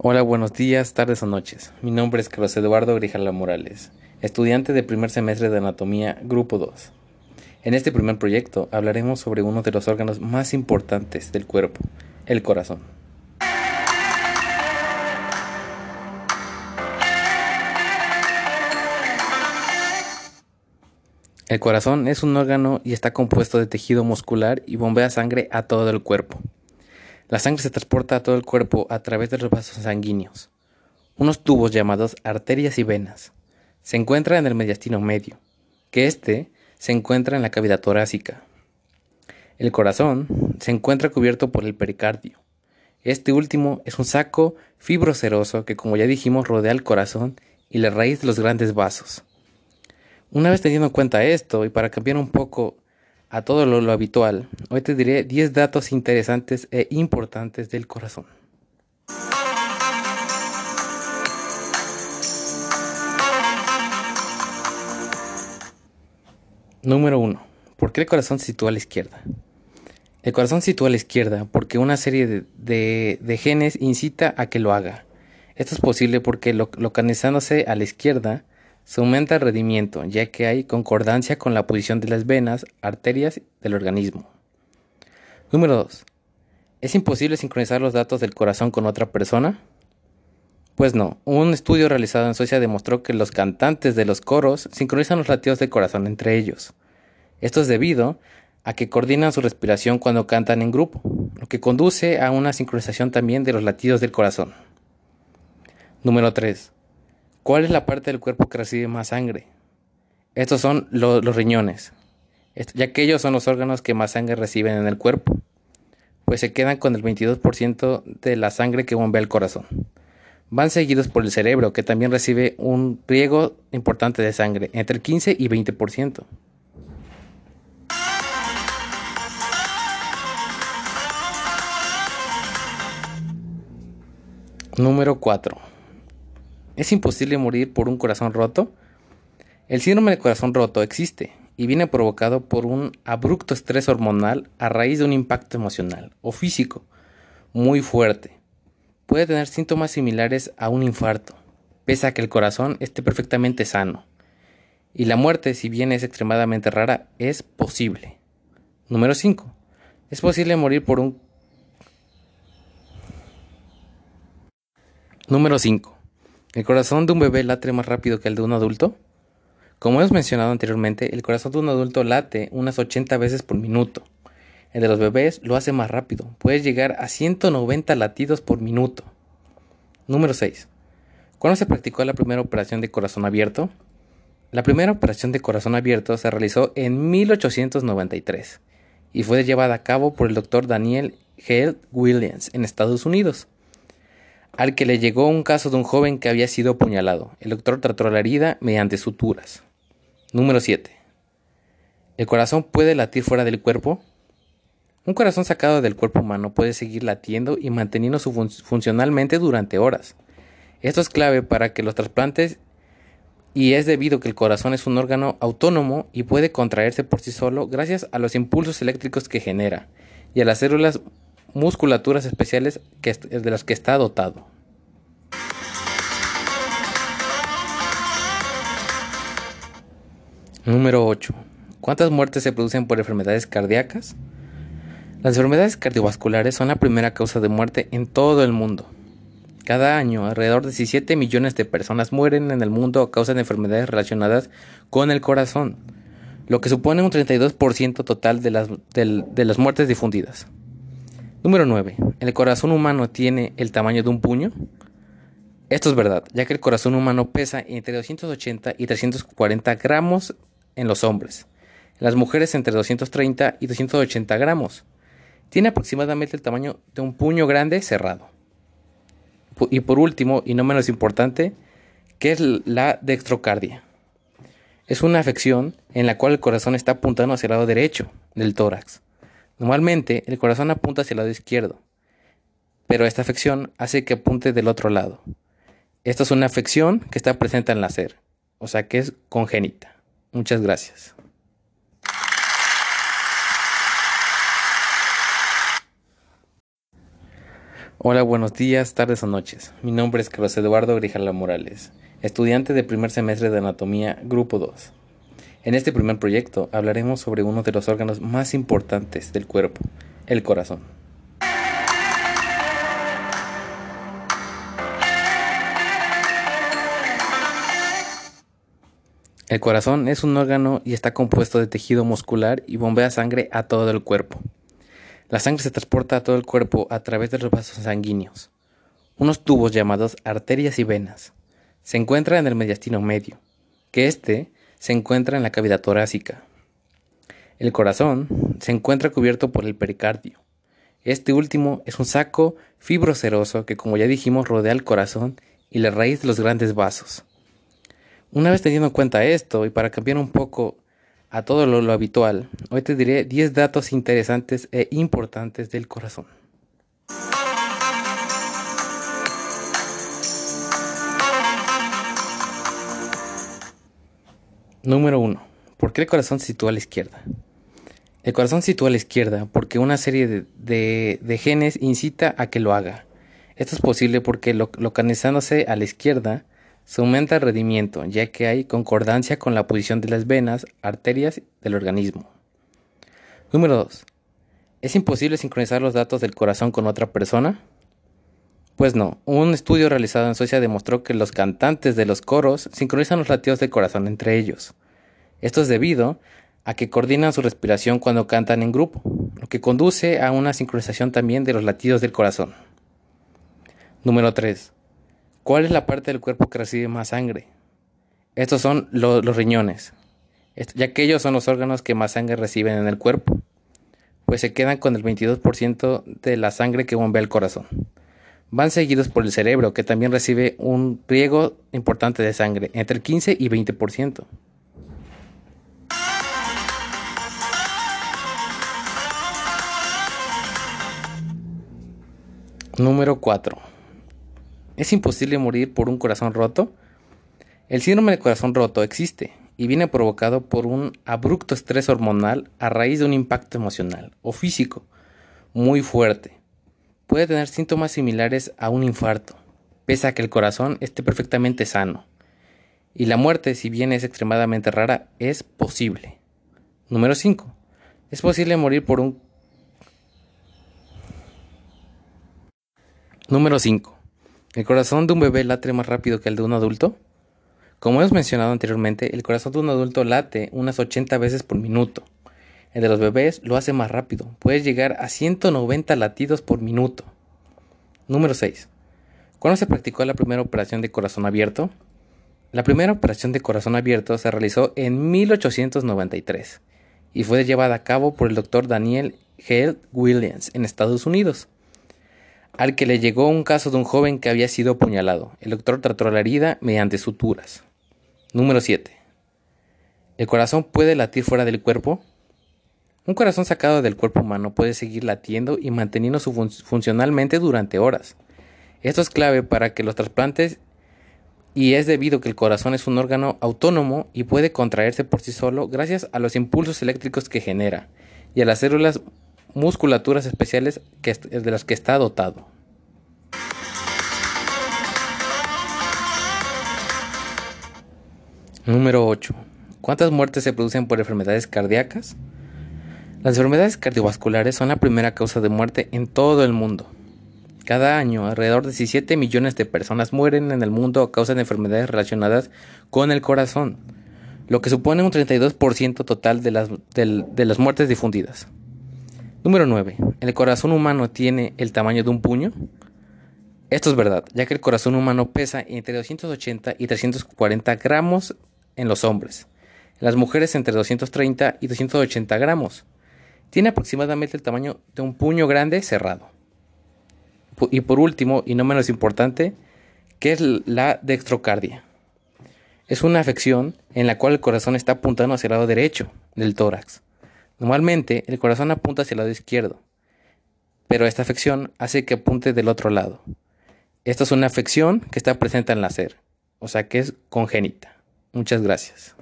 Hola, buenos días, tardes o noches. Mi nombre es Carlos Eduardo Grijala Morales, estudiante de primer semestre de Anatomía, Grupo 2. En este primer proyecto hablaremos sobre uno de los órganos más importantes del cuerpo, el corazón. El corazón es un órgano y está compuesto de tejido muscular y bombea sangre a todo el cuerpo. La sangre se transporta a todo el cuerpo a través de los vasos sanguíneos, unos tubos llamados arterias y venas. Se encuentra en el mediastino medio, que éste se encuentra en la cavidad torácica. El corazón se encuentra cubierto por el pericardio. Este último es un saco fibroceroso que, como ya dijimos, rodea el corazón y la raíz de los grandes vasos. Una vez teniendo en cuenta esto, y para cambiar un poco a todo lo, habitual, hoy te diré 10 datos interesantes e importantes del corazón. Número 1. ¿Por qué el corazón se sitúa a la izquierda? El corazón se sitúa a la izquierda porque una serie de, genes incita a que lo haga. Esto es posible porque localizándose a la izquierda, aumenta el rendimiento, ya que hay concordancia con la posición de las venas, arterias del organismo. Número 2. ¿Es imposible sincronizar los datos del corazón con otra persona? Pues no, un estudio realizado en Suecia demostró que los cantantes de los coros sincronizan los latidos del corazón entre ellos. Esto es debido a que coordinan su respiración cuando cantan en grupo, lo que conduce a una sincronización también de los latidos del corazón. Número 3. ¿Cuál es la parte del cuerpo que recibe más sangre? Estos son los riñones, ya que ellos son los órganos que más sangre reciben en el cuerpo, pues se quedan con el 22% de la sangre que bombea el corazón. Van seguidos por el cerebro, que también recibe un riego importante de sangre, entre 15 y 20%. Número 4. ¿Es imposible morir por un corazón roto? El síndrome de corazón roto existe y viene provocado por un abrupto estrés hormonal a raíz de un impacto emocional o físico muy fuerte. Puede tener síntomas similares a un infarto, pese a que el corazón esté perfectamente sano. Y la muerte, si bien es extremadamente rara, es posible. Número 5. Es posible morir por un... Número 5. ¿El corazón de un bebé late más rápido que el de un adulto? Como hemos mencionado anteriormente, el corazón de un adulto late unas 80 veces por minuto. El de los bebés lo hace más rápido, puede llegar a 190 latidos por minuto. Número 6. ¿Cuándo se practicó la primera operación de corazón abierto? La primera operación de corazón abierto se realizó en 1893 y fue llevada a cabo por el doctor Daniel Hale Williams en Estados Unidos al que le llegó un caso de un joven que había sido apuñalado. El doctor trató la herida mediante suturas. Número 7. ¿El corazón puede latir fuera del cuerpo? Un corazón sacado del cuerpo humano puede seguir latiendo y manteniéndose funcionalmente durante horas. Esto es clave para que los trasplantes y es debido que el corazón es un órgano autónomo y puede contraerse por sí solo gracias a los impulsos eléctricos que genera y a las células musculaturas especiales de las que está dotado. Número 8. ¿Cuántas muertes se producen por enfermedades cardíacas? Las enfermedades cardiovasculares son la primera causa de muerte en todo el mundo. Cada año, alrededor de 17 millones de personas mueren en el mundo a causa de enfermedades relacionadas con el corazón, lo que supone un 32% total de las, de las muertes difundidas. Número 9. ¿El corazón humano tiene el tamaño de un puño? Esto es verdad, ya que el corazón humano pesa entre 280 y 340 gramos en los hombres, en las mujeres entre 230 y 280 gramos. Tiene aproximadamente el tamaño de un puño grande cerrado. Y por último, y no menos importante, ¿qué es la dextrocardia? Es una afección en la cual el corazón está apuntando hacia el lado derecho del tórax. Normalmente el corazón apunta hacia el lado izquierdo, pero esta afección hace que apunte del otro lado. Esta es una afección que está presente en nacer, o sea que es congénita. Muchas gracias. Hola, buenos días, tardes o noches. Mi nombre es Carlos Eduardo Grijala Morales, estudiante de primer semestre de Anatomía, Grupo 2. En este primer proyecto hablaremos sobre uno de los órganos más importantes del cuerpo, el corazón. El corazón es un órgano y está compuesto de tejido muscular y bombea sangre a todo el cuerpo. La sangre se transporta a todo el cuerpo a través de los vasos sanguíneos, unos tubos llamados arterias y venas. Se encuentra en el mediastino medio, que éste se encuentra en la cavidad torácica. El corazón se encuentra cubierto por el pericardio. Este último es un saco fibroceroso que, como ya dijimos, rodea el corazón y la raíz de los grandes vasos. Una vez teniendo en cuenta esto, y para cambiar un poco a todo lo, habitual, hoy te diré 10 datos interesantes e importantes del corazón. Número 1. ¿Por qué el corazón se sitúa a la izquierda? El corazón se sitúa a la izquierda porque una serie de, genes incita a que lo haga. Esto es posible porque localizándose a la izquierda, se aumenta el rendimiento, ya que hay concordancia con la posición de las venas, arterias del organismo. Número 2. ¿Es imposible sincronizar los datos del corazón con otra persona? Pues no, un estudio realizado en Suecia demostró que los cantantes de los coros sincronizan los latidos del corazón entre ellos. Esto es debido a que coordinan su respiración cuando cantan en grupo, lo que conduce a una sincronización también de los latidos del corazón. Número 3. ¿Cuál es la parte del cuerpo que recibe más sangre? Estos son los riñones, ya que ellos son los órganos que más sangre reciben en el cuerpo, pues se quedan con el 22% de la sangre que bombea el corazón. Van seguidos por el cerebro, que también recibe un riego importante de sangre, entre el 15 y 20%. Número 4. ¿Es imposible morir por un corazón roto? El síndrome de corazón roto existe y viene provocado por un abrupto estrés hormonal a raíz de un impacto emocional o físico muy fuerte. Puede tener síntomas similares a un infarto, pese a que el corazón esté perfectamente sano. Y la muerte, si bien es extremadamente rara, es posible. Número 5. Es posible morir por un... Número 5. ¿El corazón de un bebé late más rápido que el de un adulto? Como hemos mencionado anteriormente, el corazón de un adulto late unas 80 veces por minuto. El de los bebés lo hace más rápido, puede llegar a 190 latidos por minuto. Número 6. ¿Cuándo se practicó la primera operación de corazón abierto? La primera operación de corazón abierto se realizó en 1893 y fue llevada a cabo por el doctor Daniel Hale Williams en Estados Unidos al que le llegó un caso de un joven que había sido apuñalado. El doctor trató la herida mediante suturas. Número 7. ¿El corazón puede latir fuera del cuerpo? Un corazón sacado del cuerpo humano puede seguir latiendo y manteniéndose funcionalmente durante horas. Esto es clave para que los trasplantes y es debido que el corazón es un órgano autónomo y puede contraerse por sí solo gracias a los impulsos eléctricos que genera y a las células musculaturas especiales de las que está dotado. Número 8. ¿Cuántas muertes se producen por enfermedades cardíacas? Las enfermedades cardiovasculares son la primera causa de muerte en todo el mundo. Cada año, alrededor de 17 millones de personas mueren en el mundo a causa de enfermedades relacionadas con el corazón, lo que supone un 32% total de las, de las muertes difundidas. Número 9. ¿El corazón humano tiene el tamaño de un puño? Esto es verdad, ya que el corazón humano pesa entre 280 y 340 gramos en los hombres, en las mujeres entre 230 y 280 gramos. Tiene aproximadamente el tamaño de un puño grande cerrado. Y por último, y no menos importante, ¿qué es la dextrocardia? Es una afección en la cual el corazón está apuntando hacia el lado derecho del tórax. Normalmente el corazón apunta hacia el lado izquierdo, pero esta afección hace que apunte del otro lado. Esta es una afección que está presente al nacer, o sea que es congénita. Muchas gracias.